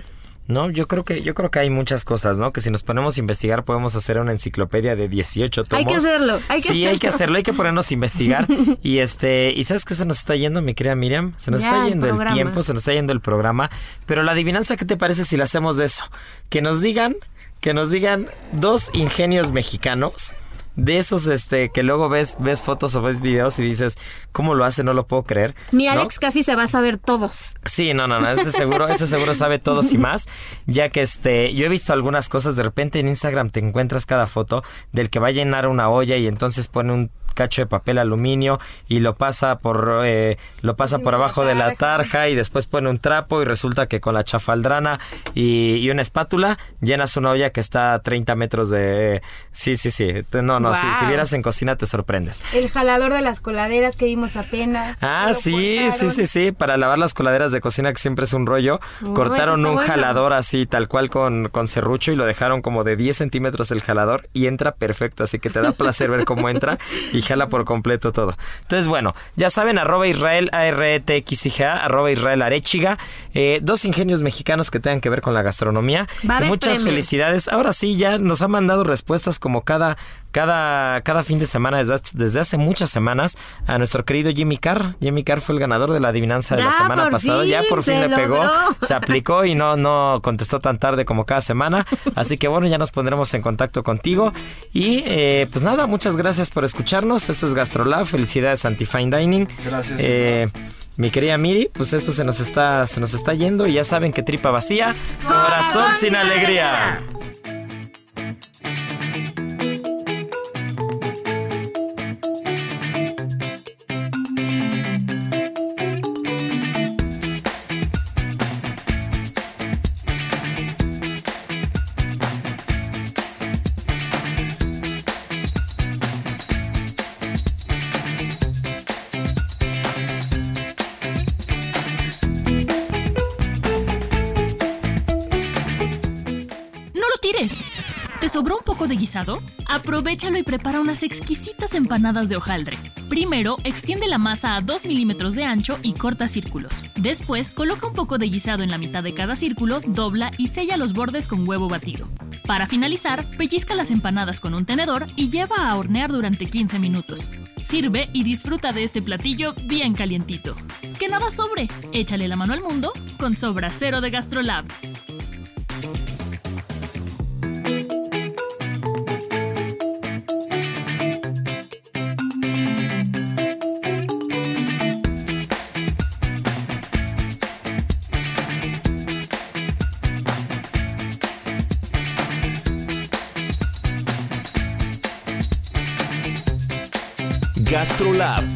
No, yo creo que yo creo que hay muchas cosas, ¿no? Que si nos ponemos a investigar podemos hacer una enciclopedia de 18 tomos. Hay que hacerlo, hay que sí, hay que hacerlo. hay que ponernos a investigar. y este, ¿y sabes qué se nos está yendo, mi querida Miriam? Se nos Ya, está yendo el tiempo, se nos está yendo el programa. Pero la adivinanza, ¿qué te parece si la hacemos de eso? Que nos digan, que nos digan dos ingenios mexicanos. De esos este que luego ves ves fotos o ves videos y dices, ¿cómo lo hace? No lo puedo creer. Mi. Alex Caffi se va a saber todos. Sí, no, no, no, ese seguro, ese seguro sabe todos y más, ya que este, yo he visto algunas cosas, de repente en Instagram te encuentras cada foto del que va a llenar una olla y entonces pone un cacho de papel aluminio y lo pasa por eh, lo pasa por abajo de la tarja y después pone un trapo y resulta que con la chafaldrana y, y una espátula llenas una olla que está a 30 metros de sí sí sí no no si, si vieras en cocina te sorprendes El jalador de las coladeras que vimos apenas. Ah, sí, sí, cortaron. sí, sí, para lavar las coladeras de cocina que siempre es un rollo. Oh, Cortaron un bueno. jalador así, tal cual con, con serrucho y lo dejaron como de 10 centímetros el jalador y entra perfecto, así que te da placer ver cómo entra y jala por completo todo. Entonces, bueno, ya saben, arroba Israel, A-R-E-T-X-I-G-A, arroba Israel Arechiga, eh, dos ingenios mexicanos que tengan que ver con la gastronomía. Va Y muchas premios. felicidades. Ahora sí, ya nos ha mandado respuestas como cada, cada, cada fin de semana desde, desde hace muchas semanas a nuestro querido Jimmy Carr. Jimmy Carr fue el ganador de la adivinanza de la semana pasada. ya por fin le pegó, logró. se aplicó y no, no contestó tan tarde como cada semana. Así que bueno, ya nos pondremos en contacto contigo. Y eh, pues nada, muchas gracias por escucharnos. Esto es GastroLab. Felicidades Antifine Dining. Gracias. Eh, mi querida Miri, pues esto se nos está, se nos está yendo y ya saben que tripa vacía, corazón sin alegría. No de guisado? Aprovechalo y prepara unas exquisitas empanadas de hojaldre. Primero, extiende la masa a 2 milímetros de ancho y corta círculos. Después, coloca un poco de guisado en la mitad de cada círculo, dobla y sella los bordes con huevo batido. Para finalizar, pellizca las empanadas con un tenedor y lleva a hornear durante 15 minutos. Sirve y disfruta de este platillo bien calientito. Que nada sobre, échale la mano al mundo con Sobra Cero de Gastrolab. GastroLab.